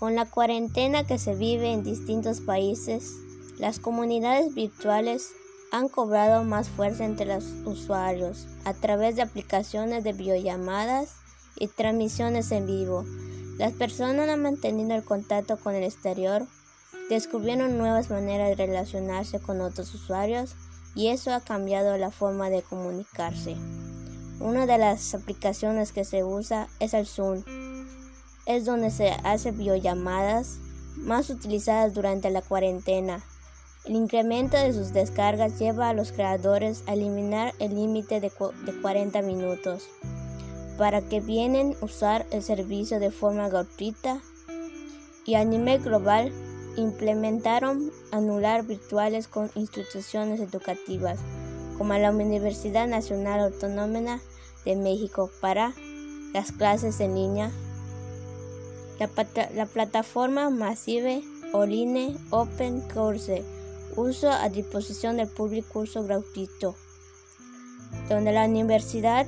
Con la cuarentena que se vive en distintos países, las comunidades virtuales han cobrado más fuerza entre los usuarios a través de aplicaciones de videollamadas y transmisiones en vivo. Las personas han mantenido el contacto con el exterior, descubrieron nuevas maneras de relacionarse con otros usuarios y eso ha cambiado la forma de comunicarse. Una de las aplicaciones que se usa es el Zoom. Es donde se hace videollamadas más utilizadas durante la cuarentena. El incremento de sus descargas lleva a los creadores a eliminar el límite de, 40 minutos para que vienen usar el servicio de forma gratuita y a nivel global implementaron anular virtuales con instituciones educativas como la Universidad Nacional Autónoma de México para las clases en línea. La, la plataforma Massive Online Open Course uso a disposición del público curso gratuito, donde la Universidad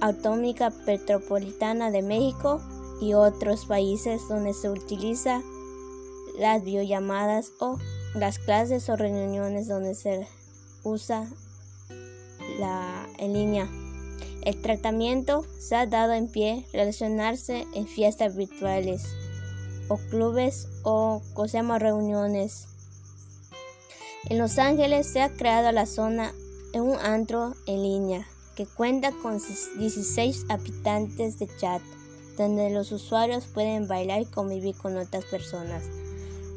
Autónoma Metropolitana de México y otros países donde se utiliza las videollamadas o las clases o reuniones donde se usa la en línea. El tratamiento se ha dado en pie relacionarse en fiestas virtuales o clubes o cosemos reuniones. En Los Ángeles se ha creado la zona en un antro en línea que cuenta con 16 habitantes de chat, donde los usuarios pueden bailar y convivir con otras personas.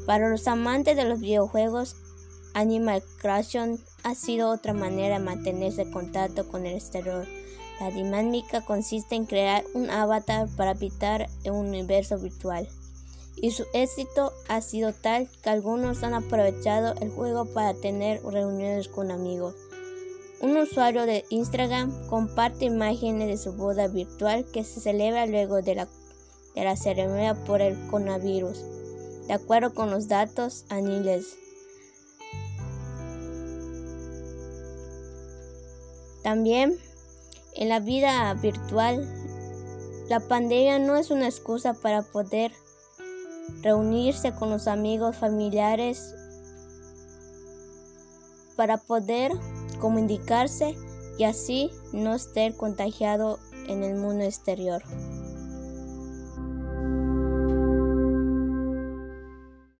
Para los amantes de los videojuegos, Animal Crossing ha sido otra manera de mantenerse en contacto con el exterior. La dinámica consiste en crear un avatar para habitar en un universo virtual y su éxito ha sido tal que algunos han aprovechado el juego para tener reuniones con amigos. Un usuario de Instagram comparte imágenes de su boda virtual que se celebra luego de la, de la ceremonia por el coronavirus, de acuerdo con los datos aniles. También en la vida virtual, la pandemia no es una excusa para poder reunirse con los amigos familiares para poder comunicarse y así no estar contagiado en el mundo exterior.